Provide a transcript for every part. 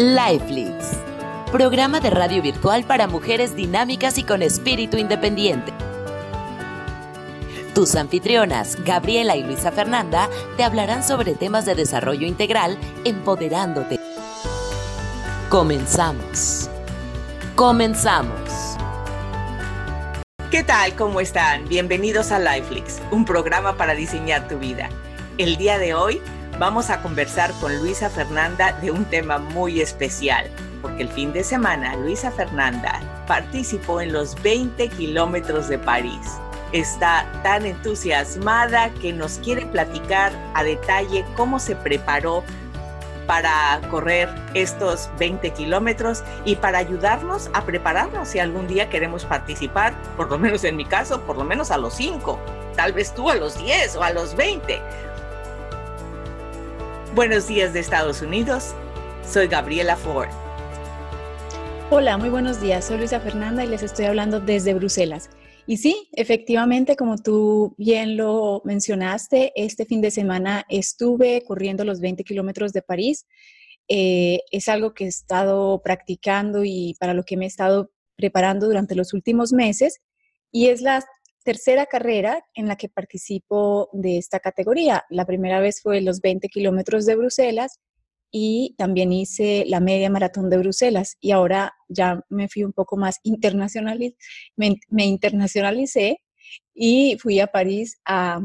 Lifelix, programa de radio virtual para mujeres dinámicas y con espíritu independiente. Tus anfitrionas, Gabriela y Luisa Fernanda, te hablarán sobre temas de desarrollo integral, empoderándote. Comenzamos. Comenzamos. ¿Qué tal? ¿Cómo están? Bienvenidos a Lifelix, un programa para diseñar tu vida. El día de hoy vamos a conversar con Luisa Fernanda de un tema muy especial, porque el fin de semana Luisa Fernanda participó en los 20 kilómetros de París. Está tan entusiasmada que nos quiere platicar a detalle cómo se preparó para correr estos 20 kilómetros y para ayudarnos a prepararnos si algún día queremos participar, por lo menos en mi caso, por lo menos a los 5, tal vez tú a los 10 o a los 20, Buenos días de Estados Unidos. Soy Gabriela Ford. Hola, muy buenos días. Soy Luisa Fernanda y les estoy hablando desde Bruselas. Y sí, efectivamente, como tú bien lo mencionaste, este fin de semana estuve corriendo los 20 kilómetros de París. Eh, es algo que he estado practicando y para lo que me he estado preparando durante los últimos meses. Y es la tercera carrera en la que participo de esta categoría. La primera vez fue los 20 kilómetros de Bruselas y también hice la media maratón de Bruselas y ahora ya me fui un poco más internacional, me, internacionalicé y fui a París a,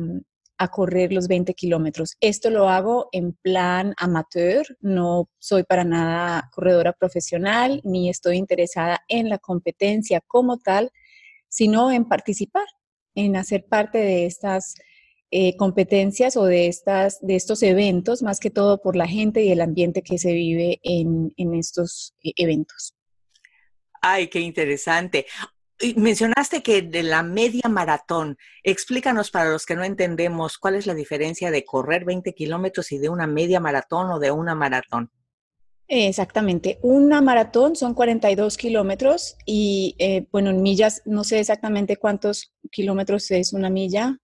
a correr los 20 kilómetros. Esto lo hago en plan amateur, no soy para nada corredora profesional ni estoy interesada en la competencia como tal, sino en participar en hacer parte de estas eh, competencias o de, estas, de estos eventos, más que todo por la gente y el ambiente que se vive en, estos eh, eventos. Ay, qué interesante. mencionaste que de la media maratón, explícanos para los que no entendemos cuál es la diferencia de correr 20 kilómetros y de una media maratón o de una maratón. Exactamente. Una maratón son 42 kilómetros y, eh, bueno, en millas, no sé exactamente cuántos kilómetros es una milla.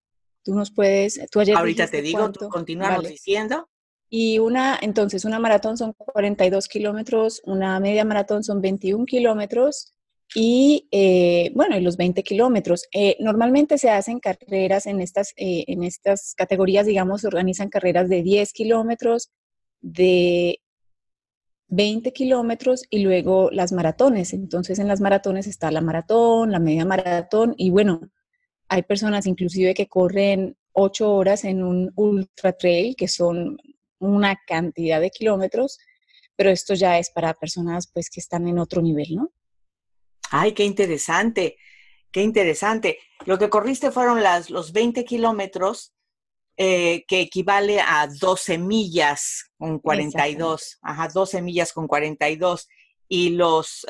Tú nos puedes, tú ayer Ahorita te digo, tú continuamos diciendo. Y una, entonces, una maratón son 42 kilómetros, una media maratón son 21 kilómetros y, eh, bueno, y los 20 kilómetros. Eh, normalmente se hacen carreras en estas, en estas categorías, digamos, se organizan carreras de 10 kilómetros, de 20 kilómetros y luego las maratones. Entonces en las maratones está la maratón, la media maratón y bueno, hay personas inclusive que corren 8 horas en un ultra trail, que son una cantidad de kilómetros, pero esto ya es para personas pues que están en otro nivel, ¿no? Ay, qué interesante, qué interesante. Lo que corriste fueron las, los 20 kilómetros eh, que equivale a 12 millas con 42, ajá, 12 millas con 42, y los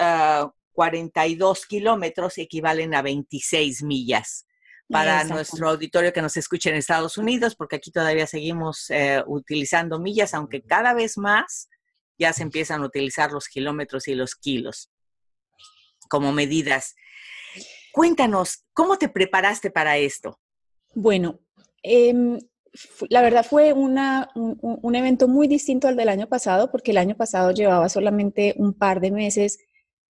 42 ah, kilómetros equivalen a 26 millas para nuestro auditorio que nos escuche en Estados Unidos, porque aquí todavía seguimos eh, utilizando millas, aunque cada vez más ya se empiezan a utilizar los kilómetros y los kilos como medidas. Cuéntanos, ¿cómo te preparaste para esto? Bueno, eh, la verdad fue un, evento muy distinto al del año pasado, porque el año pasado llevaba solamente un par de meses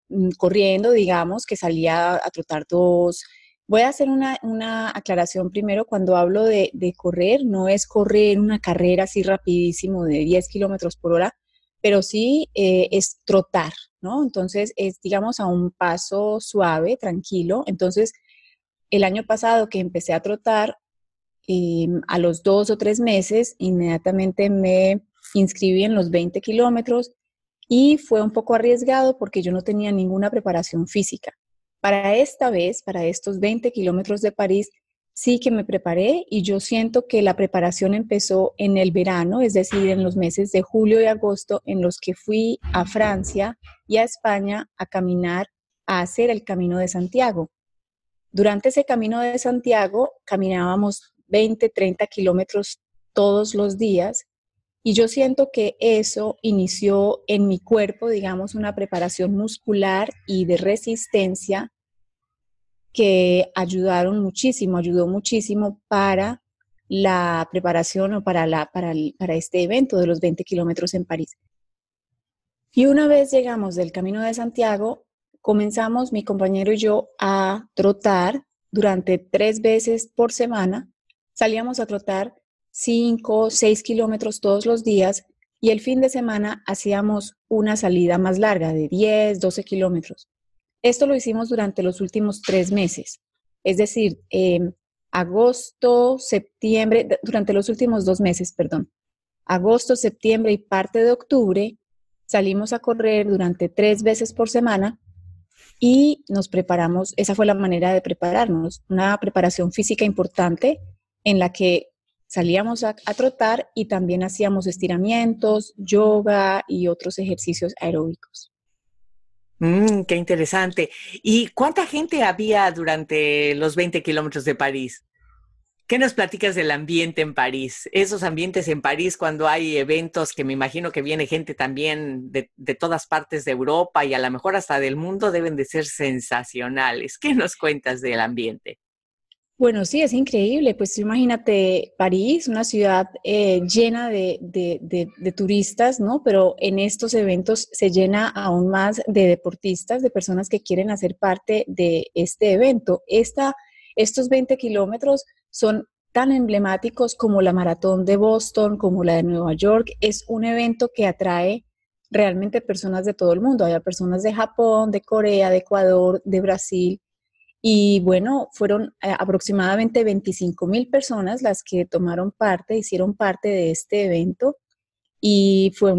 mm, corriendo, digamos, que salía a trotar dos. Voy a hacer una, aclaración primero, cuando hablo de, correr, no es correr una carrera así rapidísimo de 10 kilómetros por hora, pero sí eh, es trotar, ¿no? Entonces es, digamos, a un paso suave, tranquilo. Entonces, el año pasado que empecé a trotar, a los dos o tres meses, inmediatamente me inscribí en los 20 kilómetros y fue un poco arriesgado porque yo no tenía ninguna preparación física. Para esta vez, para estos 20 kilómetros de París, sí que me preparé y yo siento que la preparación empezó en el verano, es decir, en los meses de julio y agosto, en los que fui a Francia y a España a caminar, a hacer el Camino de Santiago. Durante ese Camino de Santiago caminábamos 20, 30 kilómetros todos los días. Y yo siento que eso inició en mi cuerpo, digamos, una preparación muscular y de resistencia que ayudaron muchísimo, ayudó muchísimo para la preparación o para, la, para, para este evento de los 20 kilómetros en París. Y una vez llegamos del Camino de Santiago, comenzamos mi compañero y yo a trotar durante tres veces por semana. Salíamos a trotar cinco, seis kilómetros todos los días y el fin de semana hacíamos una salida más larga de 10, 12 kilómetros. Esto lo hicimos durante los últimos tres meses, es decir, agosto, septiembre, durante los últimos dos meses, perdón. Agosto, septiembre y parte de octubre salimos a correr durante tres veces por semana y nos preparamos, esa fue la manera de prepararnos, una preparación física importante en la que salíamos a, trotar y también hacíamos estiramientos, yoga y otros ejercicios aeróbicos. Mm, qué interesante. ¿Y cuánta gente había durante los 20 kilómetros de París? ¿Qué nos platicas del ambiente en París? Esos ambientes en París cuando hay eventos que me imagino que viene gente también de, de, todas partes de Europa y a lo mejor hasta del mundo deben de ser sensacionales. ¿Qué nos cuentas del ambiente? Bueno, sí, es increíble. Pues imagínate París, una ciudad eh, llena de, turistas, ¿no? Pero en estos eventos se llena aún más de deportistas, de personas que quieren hacer parte de este evento. Esta, estos 20 kilómetros son tan emblemáticos como la maratón de Boston, como la de Nueva York. Es un evento que atrae realmente personas de todo el mundo. Hay personas de Japón, de Corea, de Ecuador, de Brasil y bueno, fueron eh, aproximadamente 25 mil personas las que tomaron parte, hicieron parte de este evento y fue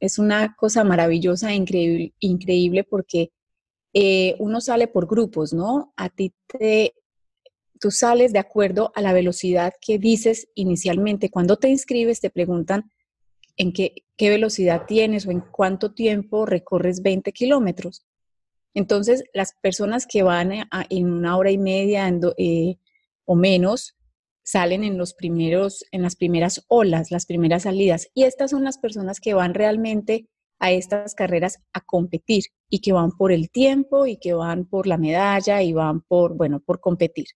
es una cosa maravillosa, increíble, increíble porque eh, uno sale por grupos, ¿no? A ti te, tú sales de acuerdo a la velocidad que dices inicialmente. Cuando te inscribes te preguntan en qué, qué velocidad tienes o en cuánto tiempo recorres 20 kilómetros. Entonces, las personas que van en una hora y media eh, o menos salen en los primeros, en las primeras olas, las primeras salidas. Y estas son las personas que van realmente a estas carreras a competir y que van por el tiempo y que van por la medalla y van por, bueno, por competir.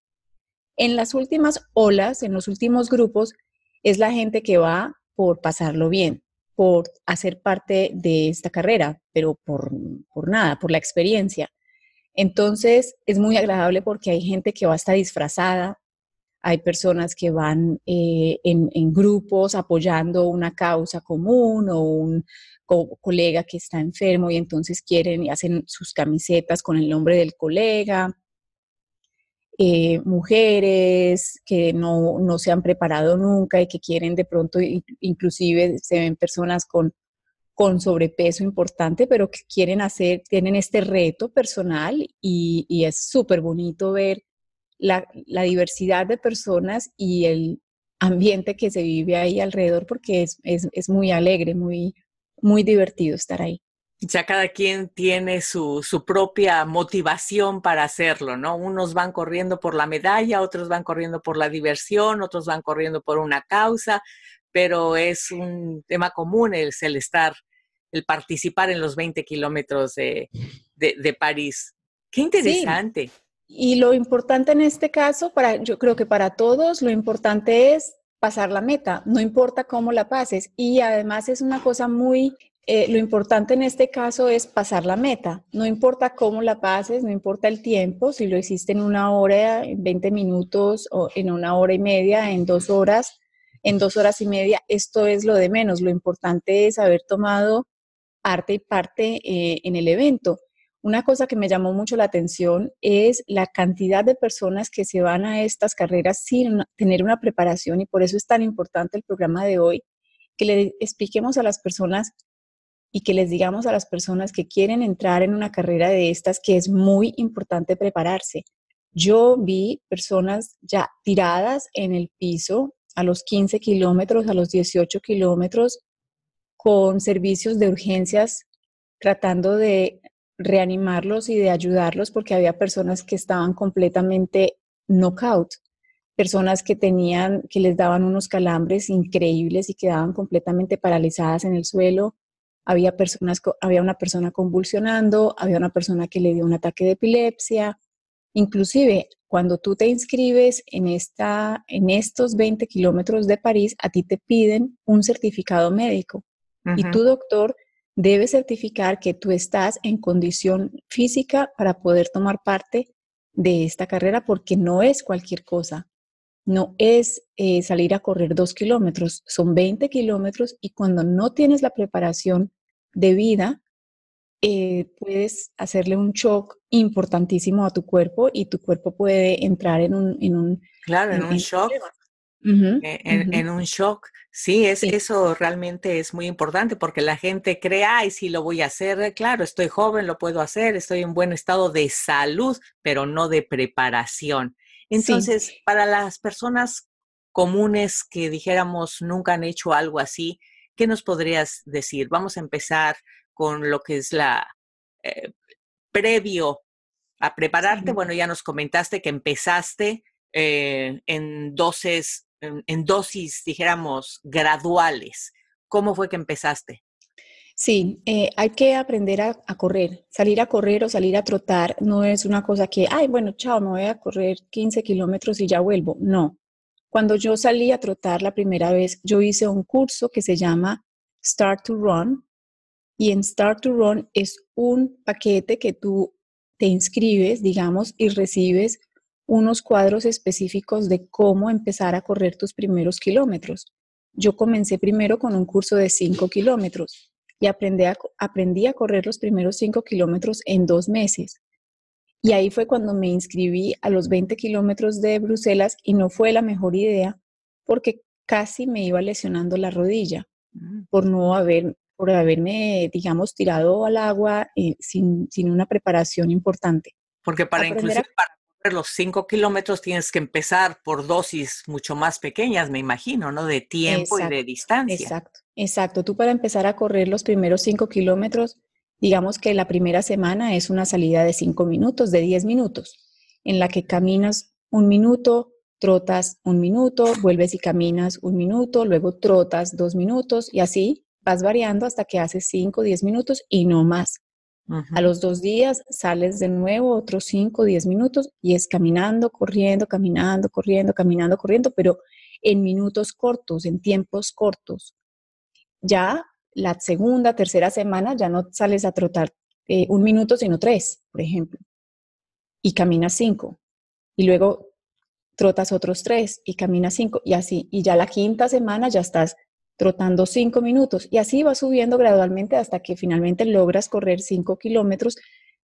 En las últimas olas, en los últimos grupos, es la gente que va por pasarlo bien, por hacer parte de esta carrera, pero por, nada, por la experiencia. Entonces es muy agradable porque hay gente que va a estar disfrazada, hay personas que van eh, en, grupos apoyando una causa común o un colega que está enfermo y entonces quieren y hacen sus camisetas con el nombre del colega. Eh, mujeres que no, no, se han preparado nunca y que quieren de pronto, inclusive se ven personas con, con sobrepeso importante, pero que quieren hacer, tienen este reto personal y, es súper bonito ver la, la, diversidad de personas y el ambiente que se vive ahí alrededor porque es, es, es muy alegre, muy, muy divertido estar ahí ya cada quien tiene su, su, propia motivación para hacerlo, ¿no? Unos van corriendo por la medalla, otros van corriendo por la diversión, otros van corriendo por una causa, pero es un tema común el, el estar, el participar en los 20 kilómetros de, de, París. Qué interesante. Y lo importante en este caso, para, yo creo que para todos, lo importante es pasar la meta, no importa cómo la pases. Y además es una cosa muy eh, lo importante en este caso es pasar la meta. No importa cómo la pases, no importa el tiempo, si lo hiciste en una hora, en 20 minutos o en una hora y media, en dos horas, en dos horas y media, esto es lo de menos. Lo importante es haber tomado parte y parte eh, en el evento. Una cosa que me llamó mucho la atención es la cantidad de personas que se van a estas carreras sin tener una preparación y por eso es tan importante el programa de hoy, que le expliquemos a las personas y que les digamos a las personas que quieren entrar en una carrera de estas que es muy importante prepararse. Yo vi personas ya tiradas en el piso a los 15 kilómetros, a los 18 kilómetros, con servicios de urgencias, tratando de reanimarlos y de ayudarlos porque había personas que estaban completamente knockout, personas que tenían, que les daban unos calambres increíbles y quedaban completamente paralizadas en el suelo, había, personas, había una persona convulsionando, había una persona que le dio un ataque de epilepsia. Inclusive, cuando tú te inscribes en, esta, en estos 20 kilómetros de París, a ti te piden un certificado médico y tu doctor debe certificar que tú estás en condición física para poder tomar parte de esta carrera porque no es cualquier cosa. No es eh, salir a correr dos kilómetros, son 20 kilómetros y cuando no tienes la preparación debida, eh, puedes hacerle un shock importantísimo a tu cuerpo y tu cuerpo puede entrar en un... En un claro, en, un shock. E, en, un shock. Sí, es, eso realmente es muy importante porque la gente cree, ay, sí lo voy a hacer, claro, estoy joven, lo puedo hacer, estoy en buen estado de salud, pero no de preparación. Entonces, para las personas comunes que dijéramos nunca han hecho algo así, ¿qué nos podrías decir? Vamos a empezar con lo que es la eh, previo a prepararte. Bueno, ya nos comentaste que empezaste eh, en dosis, en, dosis, dijéramos, graduales. ¿Cómo fue que empezaste? Sí, eh, hay que aprender a, correr. Salir a correr o salir a trotar no es una cosa que, ay, bueno, chao, me voy a correr 15 kilómetros y ya vuelvo. No. Cuando yo salí a trotar la primera vez, yo hice un curso que se llama Start to Run. Y en Start to Run es un paquete que tú te inscribes, digamos, y recibes unos cuadros específicos de cómo empezar a correr tus primeros kilómetros. Yo comencé primero con un curso de 5 kilómetros y aprendí a, aprendí a correr los primeros 5 kilómetros en dos meses. Y ahí fue cuando me inscribí a los 20 kilómetros de Bruselas y no fue la mejor idea porque casi me iba lesionando la rodilla mm. por no haber, por haberme, digamos, tirado al agua eh, sin, sin, una preparación importante. Porque para inclusive para los cinco kilómetros tienes que empezar por dosis mucho más pequeñas, me imagino, ¿no? De tiempo y de distancia. Exacto, exacto. Tú para empezar a correr los primeros cinco kilómetros, digamos que la primera semana es una salida de cinco minutos, de diez minutos, en la que caminas un minuto, trotas un minuto, vuelves y caminas un minuto, luego trotas dos minutos y así vas variando hasta que haces cinco, diez minutos y no más. A los dos días sales de nuevo otros 5 o 10 minutos y es caminando, corriendo, caminando, corriendo, caminando, corriendo, pero en minutos cortos, en tiempos cortos. Ya la segunda, tercera semana ya no sales a trotar eh, un minuto, sino tres, por ejemplo, y caminas cinco. Y luego trotas otros tres y caminas cinco y así. Y ya la quinta semana ya estás trotando cinco minutos y así va subiendo gradualmente hasta que finalmente logras correr cinco kilómetros,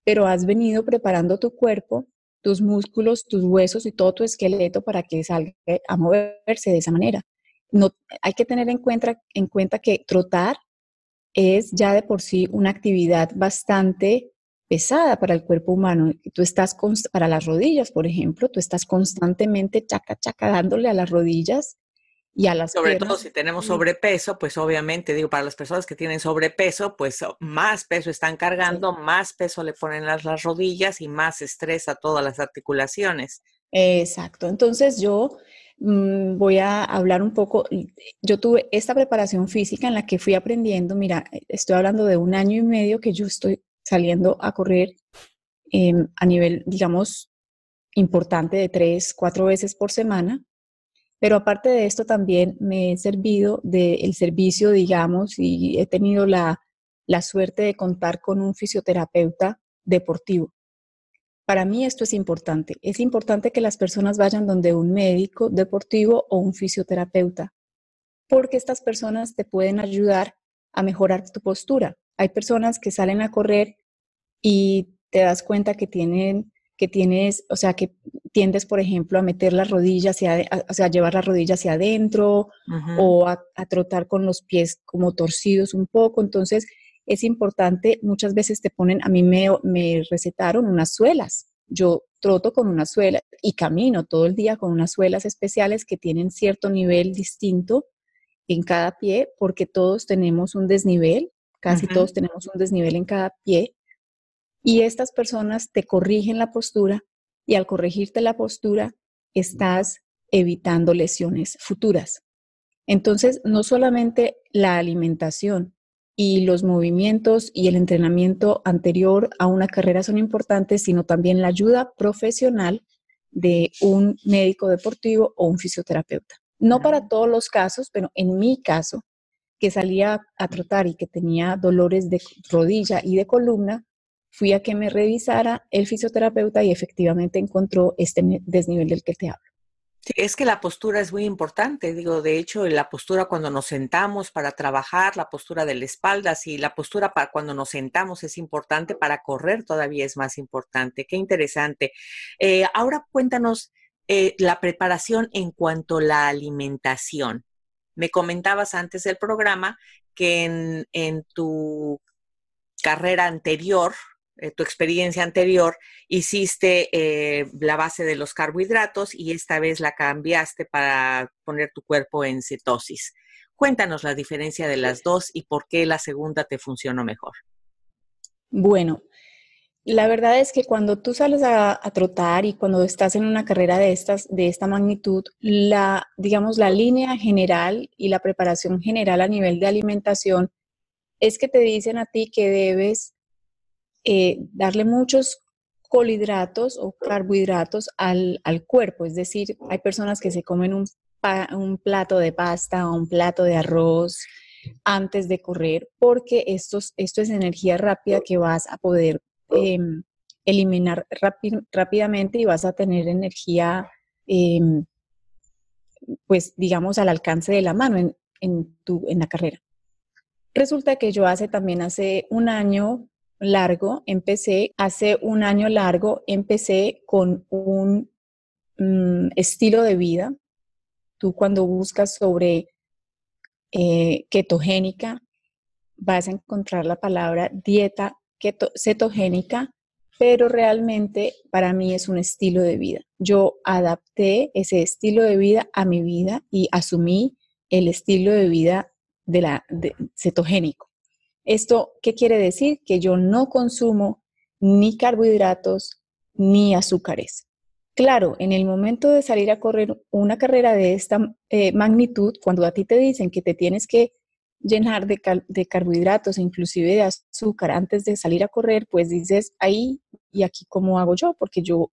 pero has venido preparando tu cuerpo, tus músculos, tus huesos y todo tu esqueleto para que salga a moverse de esa manera. No, hay que tener en cuenta, en cuenta que trotar es ya de por sí una actividad bastante pesada para el cuerpo humano. Tú estás para las rodillas, por ejemplo, tú estás constantemente chaca chaca dándole a las rodillas y a las Sobre todo si tenemos sobrepeso, pues obviamente, digo, para las personas que tienen sobrepeso, pues más peso están cargando, más peso le ponen las, las rodillas y más estrés a todas las articulaciones. Exacto. Entonces yo mm, voy a hablar un poco, yo tuve esta preparación física en la que fui aprendiendo, mira, estoy hablando de un año y medio que yo estoy saliendo a correr em, a nivel, digamos, importante de tres, cuatro veces por semana pero aparte de esto también me he servido del servicio, digamos, y he tenido la, suerte de contar con un fisioterapeuta deportivo. Para mí esto es importante. Es importante que las personas vayan donde un médico deportivo o un fisioterapeuta, porque estas personas te pueden ayudar a mejorar tu postura. Hay personas que salen a correr y te das cuenta que tienen que tienes, o sea, que tiendes, por ejemplo, a meter las rodillas hacia, o sea, a llevar las rodillas hacia adentro o a, trotar con los pies como torcidos un poco. Entonces, es importante, muchas veces te ponen, a mí me, me recetaron unas suelas. Yo troto con una suela y camino todo el día con unas suelas especiales que tienen cierto nivel distinto en cada pie, porque todos tenemos un desnivel, casi todos tenemos un desnivel en cada pie. Y estas personas te corrigen la postura y al corregirte la postura estás evitando lesiones futuras. Entonces, no solamente la alimentación y los movimientos y el entrenamiento anterior a una carrera son importantes, sino también la ayuda profesional de un médico deportivo o un fisioterapeuta. No para todos los casos, pero en mi caso, que salía a trotar y que tenía dolores de rodilla y de columna, fui a que me revisara el fisioterapeuta y efectivamente encontró este desnivel del que te hablo. Sí, es que la postura es muy importante, digo, de hecho, la postura cuando nos sentamos para trabajar, la postura de la espalda, si la postura para cuando nos sentamos es importante, para correr todavía es más importante. Qué interesante. Eh, ahora cuéntanos eh, la preparación en cuanto a la alimentación. Me comentabas antes del programa que en, en tu carrera anterior, eh, tu experiencia anterior, hiciste eh, la base de los carbohidratos y esta vez la cambiaste para poner tu cuerpo en cetosis. Cuéntanos la diferencia de las dos y por qué la segunda te funcionó mejor. Bueno, la verdad es que cuando tú sales a, a, trotar y cuando estás en una carrera de, estas, de esta magnitud, la, digamos, la línea general y la preparación general a nivel de alimentación es que te dicen a ti que debes eh, darle muchos colhidratos o carbohidratos al, cuerpo. Es decir, hay personas que se comen un, plato de pasta o un plato de arroz antes de correr porque esto, esto es energía rápida que vas a poder em, eliminar rápidamente y vas a tener energía, em, pues digamos, al alcance de la mano en, en, tu, en la carrera. Resulta que yo hace también hace un año largo, empecé, hace un año largo, empecé con un mm, estilo de vida. Tú cuando buscas sobre eh, ketogénica, vas a encontrar la palabra dieta cetogénica, pero realmente para mí es un estilo de vida. Yo adapté ese estilo de vida a mi vida y asumí el estilo de vida de la cetogénico. ¿Esto qué quiere decir? Que yo no consumo ni carbohidratos ni azúcares. Claro, en el momento de salir a correr una carrera de esta eh, magnitud, cuando a ti te dicen que te tienes que llenar de, de, carbohidratos, inclusive de azúcar, antes de salir a correr, pues dices, ahí y aquí cómo hago yo, porque yo,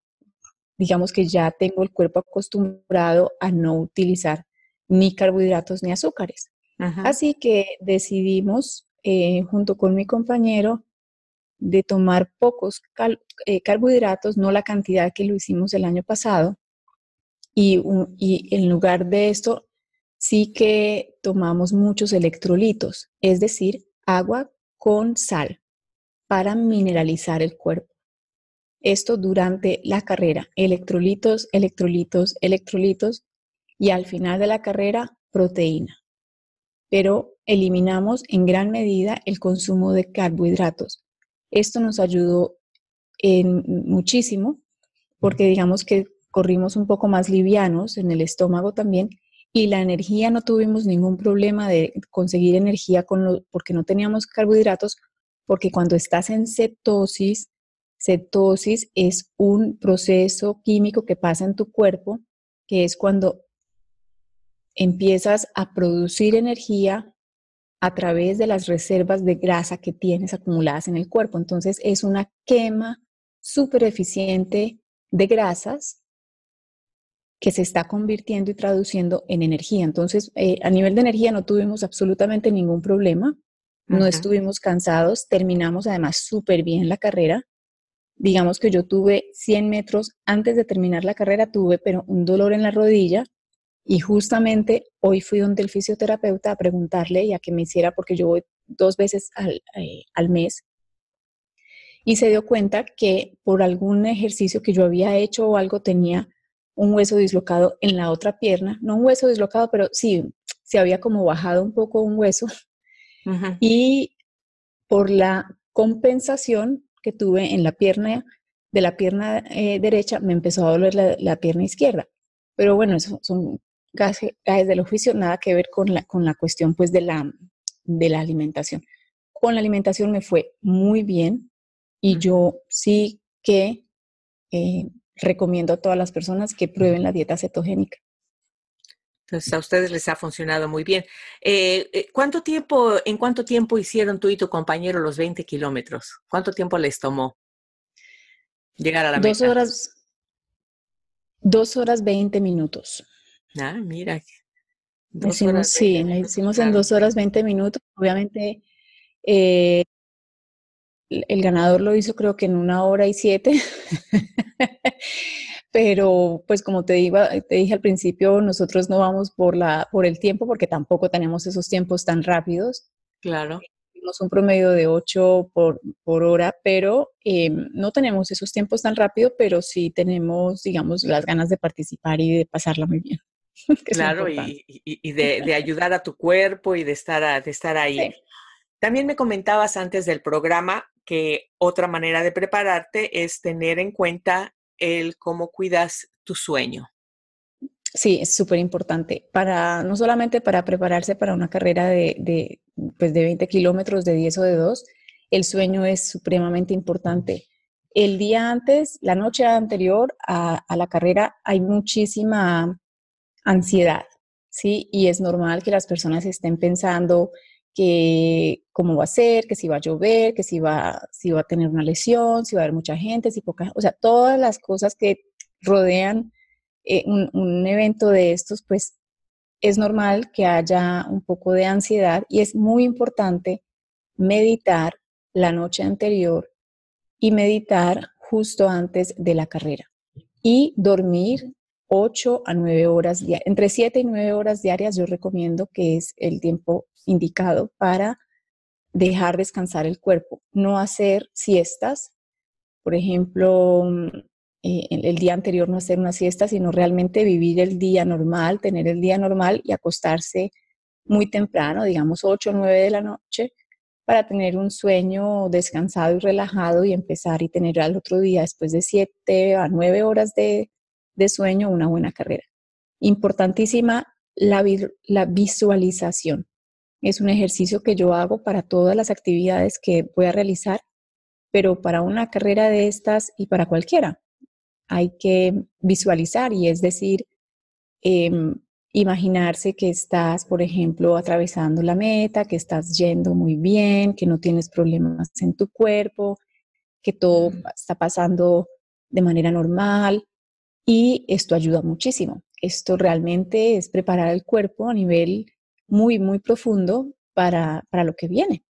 digamos que ya tengo el cuerpo acostumbrado a no utilizar ni carbohidratos ni azúcares. Así que decidimos eh, junto con mi compañero de tomar pocos eh, carbohidratos, no la cantidad que lo hicimos el año pasado. Y en lugar de esto, sí que tomamos muchos electrolitos, es decir, agua con sal para mineralizar el cuerpo. Esto durante la carrera, electrolitos, electrolitos, electrolitos y al final de la carrera, proteína. Pero eliminamos en gran medida el consumo de carbohidratos. Esto nos ayudó en muchísimo porque digamos que corrimos un poco más livianos en el estómago también y la energía no tuvimos ningún problema de conseguir energía con porque no teníamos carbohidratos porque cuando estás en cetosis, cetosis es un proceso químico que pasa en tu cuerpo que es cuando empiezas a producir energía a través de las reservas de grasa que tienes acumuladas en el cuerpo. Entonces es una quema súper eficiente de grasas que se está convirtiendo y traduciendo en energía. Entonces, eh, a nivel de energía no tuvimos absolutamente ningún problema, no estuvimos cansados, terminamos además súper bien la carrera. Digamos que yo tuve 100 metros antes de terminar la carrera, tuve pero un dolor en la rodilla y justamente hoy fui donde el fisioterapeuta a preguntarle y a que me hiciera, porque yo voy dos veces al, eh, al mes, y se dio cuenta que por algún ejercicio que yo había hecho o algo tenía un hueso dislocado en la otra pierna, no un hueso dislocado, pero sí, se había como bajado un poco un hueso. Y por la compensación que tuve en la pierna, de la pierna eh, derecha, me empezó a doler la, la, pierna izquierda. Pero bueno, eso son gajes del oficio, nada que ver con la, con la cuestión pues de la, de la alimentación. Con la alimentación me fue muy bien y yo sí que eh, recomiendo a todas las personas que prueben la dieta cetogénica. Entonces a ustedes les ha funcionado muy bien. Eh, eh, ¿Cuánto tiempo, en cuánto tiempo hicieron tú y tu compañero los 20 kilómetros? ¿Cuánto tiempo les tomó llegar a la dos Horas, dos horas 20 minutos. Ah, mira. sí, la hicimos en dos horas 20 minutos. Obviamente, eh, el ganador lo hizo creo que en una hora y siete. Pero, pues como te, digo, te dije al principio, nosotros no vamos por, la, por el tiempo porque tampoco tenemos esos tiempos tan rápidos. Claro. Un promedio de 8 por, por hora, pero em, no tenemos esos tiempos tan rápido, pero sí tenemos, digamos, las ganas de participar y de pasarla muy bien. claro, y, y, de, de, ayudar a tu cuerpo y de estar, de estar ahí. También me comentabas antes del programa que otra manera de prepararte es tener en cuenta el cómo cuidas tu sueño. Sí, es súper importante. Para, no solamente para prepararse para una carrera de, de, pues de 20 kilómetros, de 10 o de 2, el sueño es supremamente importante. El día antes, la noche anterior a, a la carrera, hay muchísima ansiedad, ¿sí? Y es normal que las personas estén pensando que cómo va a ser, que si va a llover, que si va, si va a tener una lesión, si va a haber mucha gente, si poca, o sea, todas las cosas que rodean eh, un, un, evento de estos, pues es normal que haya un poco de ansiedad y es muy importante meditar la noche anterior y meditar justo antes de la carrera y dormir 8 a 9 horas diarias. Entre 7 y 9 horas diarias yo recomiendo que es el tiempo indicado para dejar descansar el cuerpo. No hacer siestas, por ejemplo, mm, eh, el, día anterior no hacer una siesta, sino realmente vivir el día normal, tener el día normal y acostarse muy temprano, digamos 8 o 9 de la noche, para tener un sueño descansado y relajado y empezar y tener al otro día, después de 7 a 9 horas de, de sueño una buena carrera. Importantísima la, la, visualización. Es un ejercicio que yo hago para todas las actividades que voy a realizar, pero para una carrera de estas y para cualquiera hay que visualizar y es decir, eh, imaginarse que estás, por ejemplo, atravesando la meta, que estás yendo muy bien, que no tienes problemas en tu cuerpo, que todo está pasando de manera normal, y esto ayuda muchísimo. Esto realmente es preparar el cuerpo a nivel muy, muy profundo para, para lo que viene.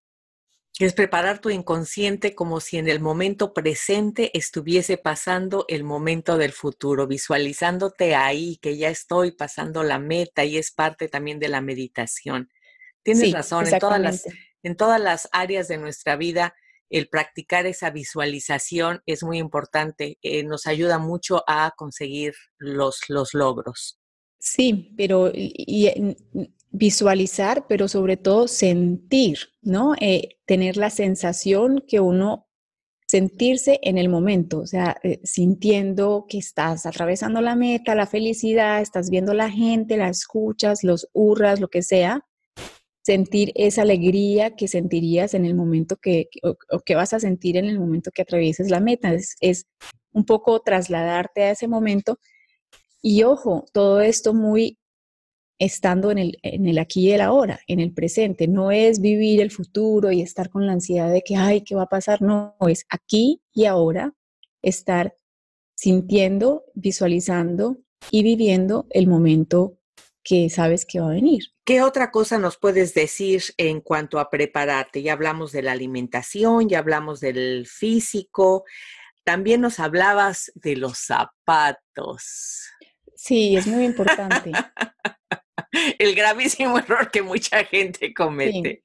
Es preparar tu inconsciente como si en el momento presente estuviese pasando el momento del futuro, visualizándote ahí, que ya estoy pasando la meta y es parte también de la meditación. Tienes razón, en todas, las, en todas las áreas de nuestra vida el practicar esa visualización es muy importante, eh, nos ayuda mucho a conseguir los, los logros. Sí, pero y, visualizar, pero sobre todo sentir, ¿no? Eh, tener la sensación que uno, sentirse en el momento, o sea, eh, sintiendo que estás atravesando la meta, la felicidad, estás viendo la gente, la escuchas, los hurras, lo que sea, sentir esa alegría que sentirías en el momento que, o, que vas a sentir en el momento que atravieses la meta. Es, es, un poco trasladarte a ese momento. Y ojo, todo esto muy estando en el, en el aquí y el ahora, en el presente. No es vivir el futuro y estar con la ansiedad de que, ay, ¿qué va a pasar? No, es aquí y ahora estar sintiendo, visualizando y viviendo el momento que sabes que va a venir. ¿Qué otra cosa nos puedes decir en cuanto a prepararte? Ya hablamos de la alimentación, ya hablamos del físico, también nos hablabas de los zapatos. Sí, es muy importante. El gravísimo error que mucha gente comete.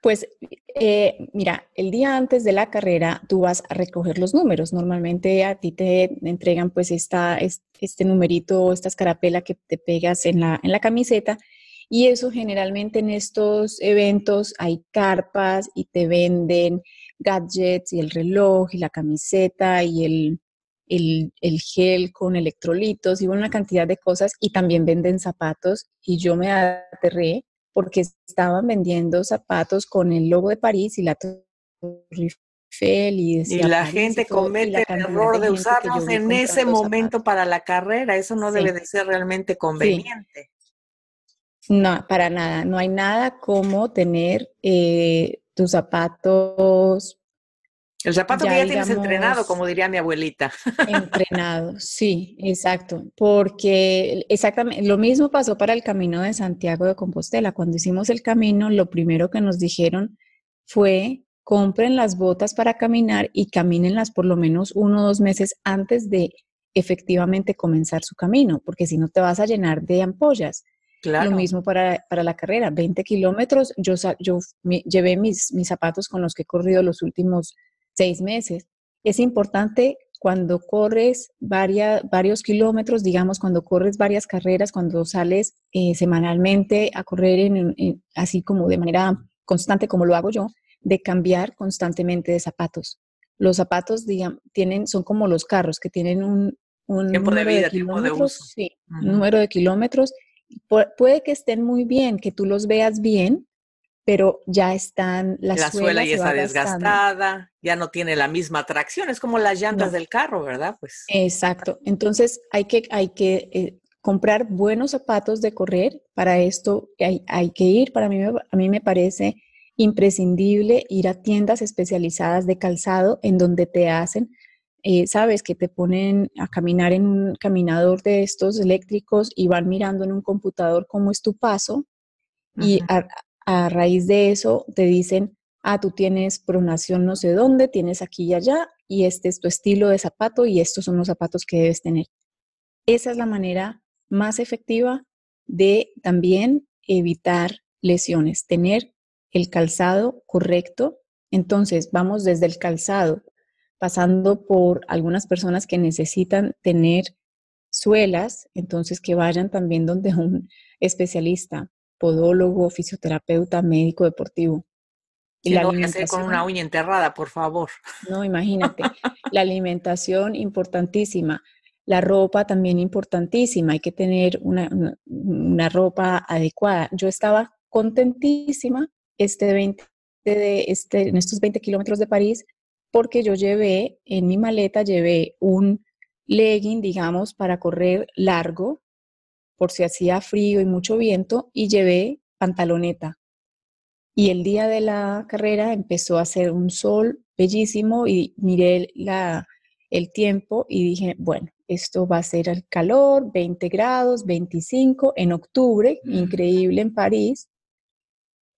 Pues eh, mira, el día antes de la carrera tú vas a recoger los números. Normalmente a ti te entregan pues esta, este numerito, esta escarapela que te pegas en la, en la camiseta. Y eso generalmente en estos eventos hay carpas y te venden gadgets y el reloj y la camiseta y el, el, el, gel con electrolitos y una cantidad de cosas. Y también venden zapatos. Y yo me aterré porque estaban vendiendo zapatos con el logo de París y la Torre Eiffel y decía Y la gente comete el error de, usarlos en ese momento para la carrera, eso no debe de ser realmente conveniente. No, para nada, no hay nada como tener eh, tus zapatos El zapato que ya tienes entrenado, como diría mi abuelita. Entrenado, sí, exacto. Porque exactamente lo mismo pasó para el camino de Santiago de Compostela. Cuando hicimos el camino, lo primero que nos dijeron fue compren las botas para caminar y camínenlas por lo menos uno o dos meses antes de efectivamente comenzar su camino, porque si no te vas a llenar de ampollas. Lo mismo para, la carrera, 20 kilómetros. Yo, yo llevé mis, mis zapatos con los que he corrido los últimos seis meses. Es importante cuando corres varios kilómetros, digamos, cuando corres varias carreras, cuando sales eh, semanalmente a correr así como de manera constante, como lo hago yo, de cambiar constantemente de zapatos. Los zapatos, digamos, tienen, son como los carros que tienen un, número de, kilómetros, Sí, número de kilómetros. puede que estén muy bien, que tú los veas bien, pero ya están las la suela ya está desgastada, ya no tiene la misma tracción, es como las llantas del carro, ¿verdad? Pues. Exacto. Entonces hay que, hay que eh, comprar buenos zapatos de correr. Para esto hay, hay que ir. Para mí, a mí me parece imprescindible ir a tiendas especializadas de calzado en donde te hacen, eh, sabes, que te ponen a caminar en un caminador de estos eléctricos y van mirando en un computador cómo es tu paso. Y a raíz de eso te dicen, ah, tú tienes pronación no sé dónde, tienes aquí y allá, y este es tu estilo de zapato y estos son los zapatos que debes tener. Esa es la manera más efectiva de también evitar lesiones, tener el calzado correcto. Entonces, vamos desde el calzado, pasando por algunas personas que necesitan tener suelas, entonces que vayan también donde un especialista podólogo, fisioterapeuta, médico deportivo. Y la no con una uña enterrada, por favor. No, imagínate. la alimentación importantísima. La ropa también importantísima. Hay que tener una, una, ropa adecuada. Yo estaba contentísima este 20 de este, en estos 20 kilómetros de París porque yo llevé en mi maleta, llevé un legging, digamos, para correr largo, por si hacía frío y mucho viento, y llevé pantaloneta. Y el día de la carrera empezó a hacer un sol bellísimo y miré la, el tiempo y dije, bueno, esto va a ser el calor, 20 grados, 25 en octubre, mm. increíble en París.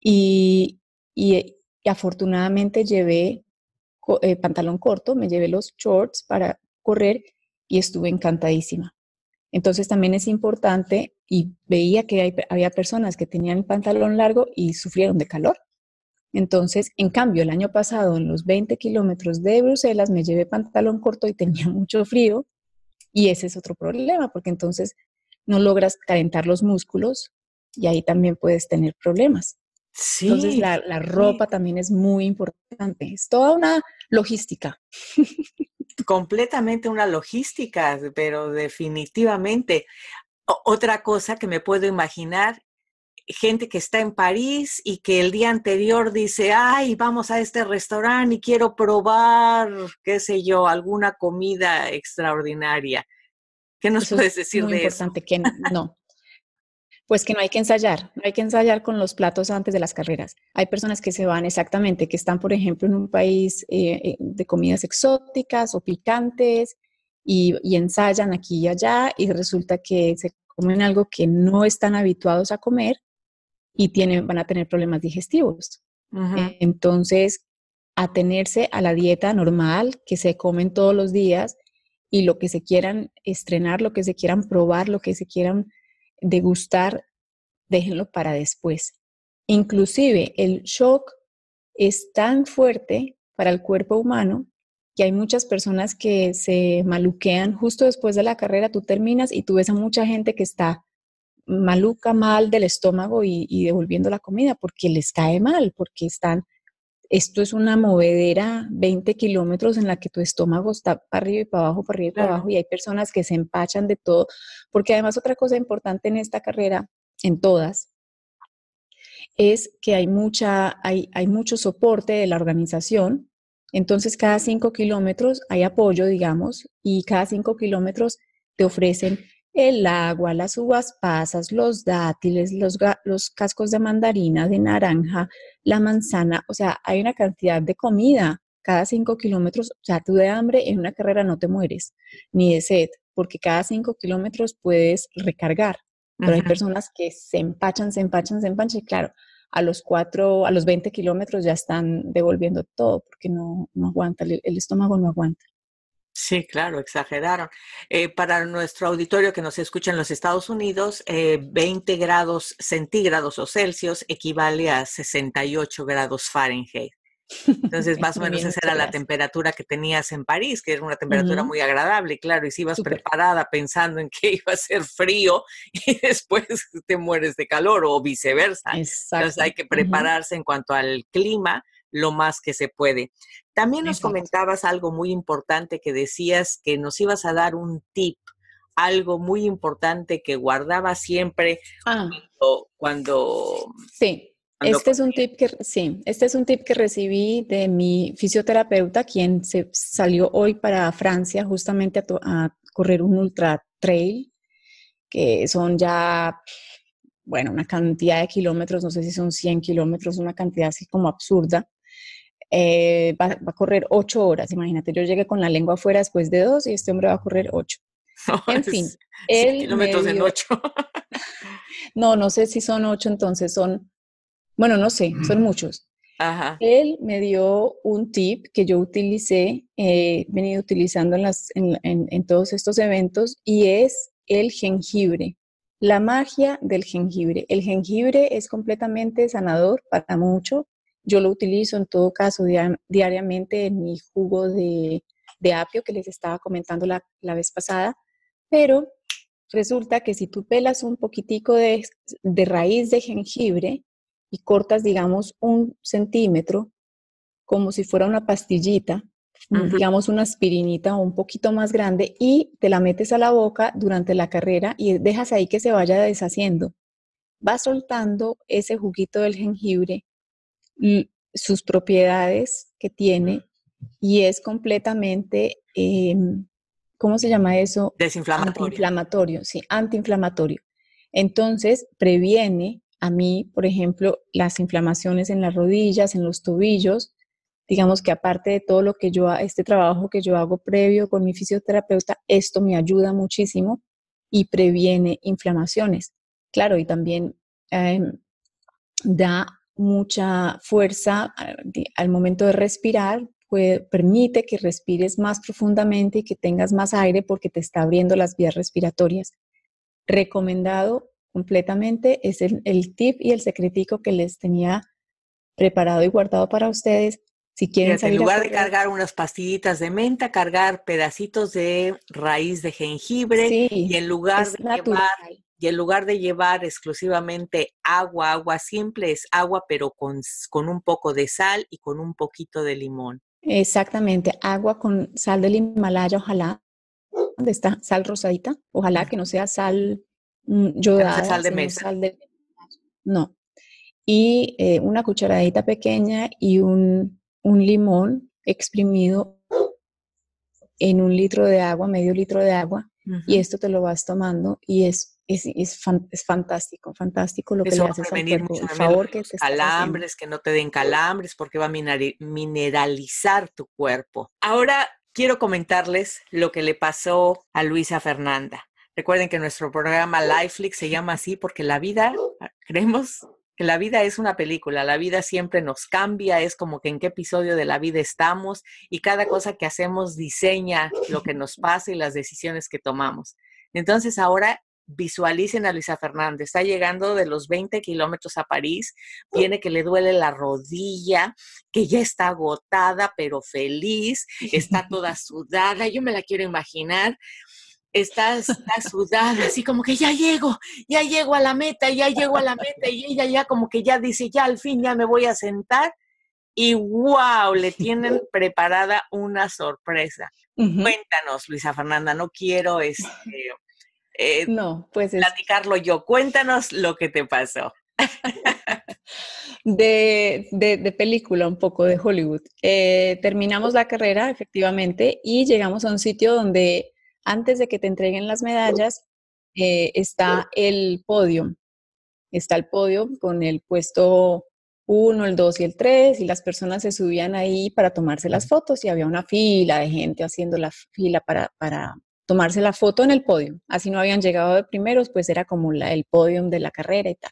Y, y, afortunadamente llevé eh, pantalón corto, me llevé los shorts para correr y estuve encantadísima. Entonces también es importante y veía que había personas que tenían el pantalón largo y sufrieron de calor. Entonces, en cambio, el año pasado en los 20 kilómetros de Bruselas me llevé pantalón corto y tenía mucho frío y ese es otro problema porque entonces no logras calentar los músculos y ahí también puedes tener problemas. Sí, Entonces la, ropa también es muy importante. Es toda una logística. completamente una logística, pero definitivamente. otra cosa que me puedo imaginar, gente que está en París y que el día anterior dice, ay, vamos a este restaurante y quiero probar, qué sé yo, alguna comida extraordinaria. ¿Qué nos puedes decir muy de importante Que no, pues que no hay que ensayar, no hay que ensayar con los platos antes de las carreras. Hay personas que se van exactamente, que están, por ejemplo, en un país eh, eh, de comidas exóticas o picantes y, ensayan aquí y allá y resulta que se comen algo que no están habituados a comer y tienen, van a tener problemas digestivos. Entonces, atenerse a la dieta normal que se comen todos los días y lo que se quieran estrenar, lo que se quieran probar, lo que se quieran degustar, déjenlo para después. Inclusive el shock es tan fuerte para el cuerpo humano que hay muchas personas que se maluquean justo después de la carrera, tú terminas y tú ves a mucha gente que está maluca, mal del estómago y, y devolviendo la comida porque les cae mal, porque están esto es una movedera 20 kilómetros en la que tu estómago está para arriba y para abajo, para arriba y para abajo, y hay personas que se empachan de todo, porque además otra cosa importante en esta carrera, en todas, es que hay, mucha, hay, hay mucho soporte de la organización, entonces cada 5 kilómetros hay apoyo, digamos, y cada 5 kilómetros te ofrecen el agua, las uvas pasas, los dátiles, los, los, cascos de mandarina, de naranja, la manzana, o sea, hay una cantidad de comida cada cinco kilómetros, o sea, tú de hambre en una carrera no te mueres, ni de sed, porque cada cinco kilómetros puedes recargar. Pero hay personas que se empachan, se empachan, se empachan, y claro, a los cuatro, a los 20 kilómetros ya están devolviendo todo porque no, no aguanta, el, estómago no aguanta. Sí, claro, exageraron. Eh, para nuestro auditorio que nos escucha en los Estados Unidos, 20 eh, grados centígrados o Celsius equivale a 68 grados Fahrenheit. Entonces, más o menos esa era la temperatura que tenías en París, que era una temperatura muy agradable, claro, y si ibas preparada pensando en que iba a ser frío y después te mueres de calor o viceversa. Entonces, hay que prepararse en cuanto al clima lo más que se puede. También nos comentabas algo muy importante que decías que nos ibas a dar un tip algo muy importante que guardaba siempre ah. cuando, cuando, sí. Este es un tip que sí, este es un tip que recibí de mi fisioterapeuta, quien se salió hoy para Francia justamente a, correr un ultra trail, que son ya, bueno, una cantidad de kilómetros, no sé si son 100 kilómetros, una cantidad así como absurda. Eh, va, a correr ocho horas, imagínate, yo llegué con la lengua afuera después de dos y este hombre va a correr ocho. en fin, él kilómetros en ocho. no, no sé si son ocho, entonces son bueno, no sé, son muchos. Él me dio un tip que yo utilicé, he eh, venido utilizando en, las, en, todos estos eventos y es el jengibre. La magia del jengibre. El jengibre es completamente sanador para mucho. Yo lo utilizo en todo caso diariamente en mi jugo de, apio que les estaba comentando la, la, vez pasada, pero resulta que si tú pelas un poquitico de, de raíz de jengibre, y cortas, digamos, un centímetro, como si fuera una pastillita, digamos una aspirinita o un poquito más grande, y te la metes a la boca durante la carrera y dejas ahí que se vaya deshaciendo. Va soltando ese juguito del jengibre, sus propiedades que tiene, y es completamente, em, ¿cómo se llama eso? Desinflamatorio. Antiinflamatorio, sí, antiinflamatorio. Entonces, previene a mí, por ejemplo, las inflamaciones en las rodillas, en los tobillos, digamos que aparte de todo lo que yo, este trabajo que yo hago previo con mi fisioterapeuta, esto me ayuda muchísimo y previene inflamaciones. Claro, y también em, da mucha fuerza al momento de respirar, permite que respires más profundamente y que tengas más aire porque te está abriendo las vías respiratorias. Recomendado completamente. Es el, tip y el secretico que les tenía preparado y guardado para ustedes. Si quieren En lugar de cargar unas pastillitas de menta, cargar pedacitos de raíz de jengibre y en lugar de llevar y en lugar de llevar exclusivamente agua, agua simple, es agua pero con, con un poco de sal y con un poquito de limón. Exactamente, agua con sal del Himalaya, ojalá, ¿dónde está? Sal rosadita, ojalá que no sea sal Mm, yo sal de mesa. no. Y eh, una cucharadita pequeña y un, limón exprimido en un litro de agua, medio litro de agua, y esto te lo vas tomando y es, es, es, fantástico, fantástico lo que le haces al cuerpo. El favor que te calambres, que no te den calambres, porque va a mineralizar tu cuerpo. Ahora quiero comentarles lo que le pasó a Luisa Fernanda. Recuerden que nuestro programa Lifeflix se llama así porque la vida, ah, creemos que la vida es una película, la vida siempre nos cambia, es como que en qué episodio de la vida estamos y cada cosa que hacemos diseña lo que nos pasa y las decisiones que tomamos. Entonces ahora visualicen a Luisa Fernández, está llegando de los 20 kilómetros a París, viene que le duele la rodilla, que ya está agotada, pero feliz, está toda sudada, yo me la quiero imaginar está, sudada, así como que ya llego, ya llego a la meta, ya llego a la meta, y ella ya como que ya dice, ya al fin ya me voy a sentar, y wow, le tienen preparada una sorpresa. Cuéntanos, Luisa Fernanda, no quiero este, eh, no, pues platicarlo yo, cuéntanos lo que te pasó. De, de, película, un poco de Hollywood. Eh, terminamos la carrera, efectivamente, y llegamos a un sitio donde antes de que te entreguen las medallas, eh, está el podio. Está el podio con el puesto 1, el 2 y el 3 y las personas se subían ahí para tomarse las fotos y había una fila de gente haciendo la fila para, para tomarse la foto en el podio. Así no habían llegado de primeros, pues era como la, el podio de la carrera y tal.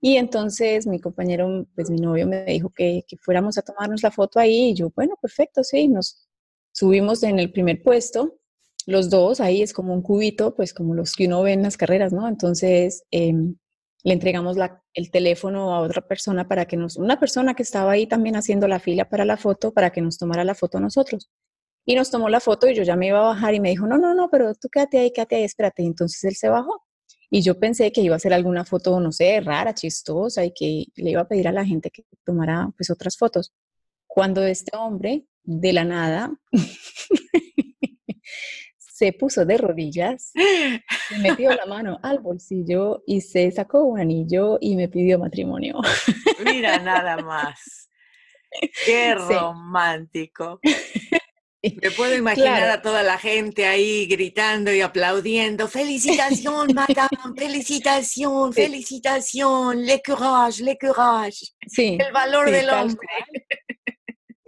Y entonces mi compañero, pues mi novio me dijo que, que, fuéramos a tomarnos la foto ahí y yo, bueno, perfecto, sí, nos subimos en el primer puesto, los dos, ahí es como un cubito, pues como los que uno ve en las carreras, ¿no? Entonces eh, le entregamos la, el teléfono a otra persona para que nos, una persona que estaba ahí también haciendo la fila para la foto, para que nos tomara la foto a nosotros. Y nos tomó la foto y yo ya me iba a bajar y me dijo, no, no, no, pero tú quédate ahí, quédate ahí, espérate. Y entonces él se bajó. Y yo pensé que iba a hacer alguna foto, no sé, rara, chistosa y que le iba a pedir a la gente que tomara pues otras fotos. Cuando este hombre, de la nada, se puso de rodillas, se metió la mano al bolsillo y se sacó un anillo y me pidió matrimonio. Mira, nada más. Qué romántico. Me puedo imaginar a toda la gente ahí gritando y aplaudiendo. Felicitación, madame, felicitación, felicitación, le courage, le courage. Sí, el valor del hombre.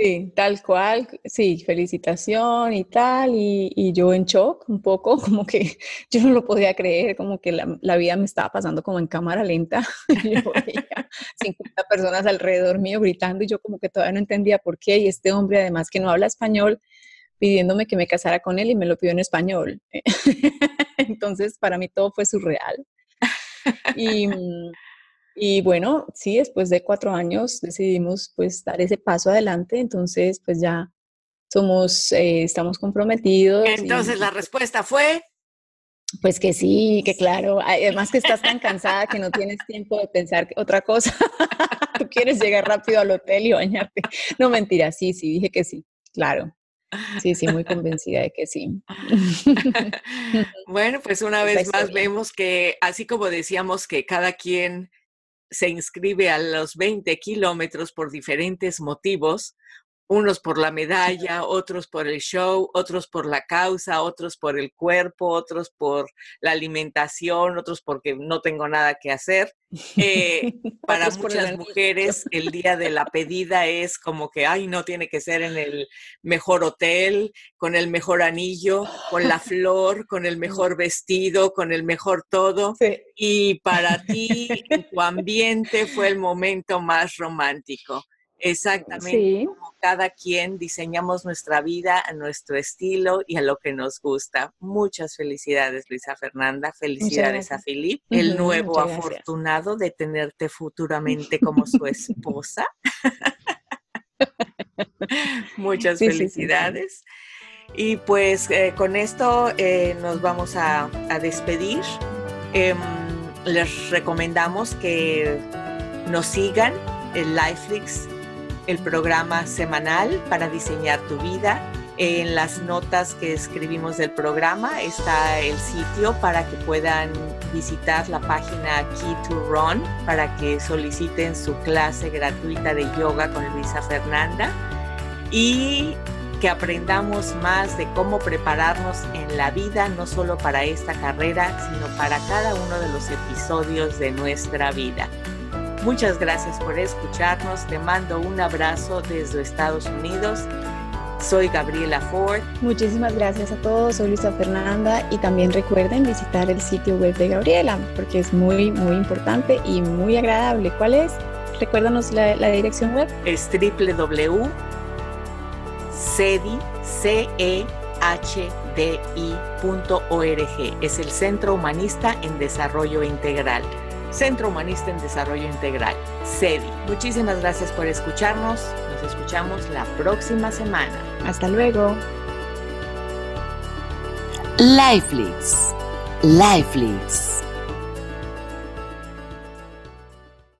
Sí, tal cual, sí, felicitación y tal, y, yo en shock un poco, como que yo no lo podía creer, como que la, vida me estaba pasando como en cámara lenta, yo veía 50 personas alrededor mío gritando y yo como que todavía no entendía por qué, y este hombre además que no habla español, pidiéndome que me casara con él y me lo pidió en español. Entonces, para mí todo fue surreal. Y, y bueno, sí, después de cuatro años decidimos pues dar ese paso adelante, entonces pues ya somos, eh, estamos comprometidos. Entonces la respuesta fue... Pues que sí, que claro, además que estás tan cansada que no tienes tiempo de pensar otra cosa, tú quieres llegar rápido al hotel y bañarte. No, mentira, sí, sí, dije que sí, claro. Sí, sí, muy convencida de que sí. bueno, pues una vez más vemos que así como decíamos que cada quien se inscribe a los 20 kilómetros por diferentes motivos, unos por la medalla, otros por el show, otros por la causa, otros por el cuerpo, otros por la alimentación, otros porque no tengo nada que hacer. Eh, para muchas mujeres el día de la pedida es como que, ay, no tiene que ser en el mejor hotel, con el mejor anillo, con la flor, con el mejor vestido, con el mejor todo. Y para ti, tu ambiente fue el momento más romántico. Exactamente. Como cada quien diseñamos nuestra vida a nuestro estilo y a lo que nos gusta. Muchas felicidades, Luisa Fernanda. Felicidades a Filip, el nuevo afortunado de tenerte futuramente como su esposa. Muchas felicidades. y pues eh, con esto eh, nos vamos a, despedir. Em, les recomendamos que nos sigan en Lifelix el programa semanal para diseñar tu vida. En las notas que escribimos del programa está el sitio para que puedan visitar la página Key to Run para que soliciten su clase gratuita de yoga con Luisa Fernanda y que aprendamos más de cómo prepararnos en la vida, no solo para esta carrera, sino para cada uno de los episodios de nuestra vida. Muchas gracias por escucharnos. Te mando un abrazo desde Estados Unidos. Soy Gabriela Ford. Muchísimas gracias a todos. Soy Luisa Fernanda y también recuerden visitar el sitio web de Gabriela porque es muy, muy importante y muy agradable. ¿Cuál es? Recuérdanos la, dirección web. Es www.cedi.org. Es el Centro Humanista en Desarrollo Integral. Centro Humanista en Desarrollo Integral, CEDI. Muchísimas gracias por escucharnos. Nos escuchamos la próxima semana. Hasta luego. Lifelix. Lifelix.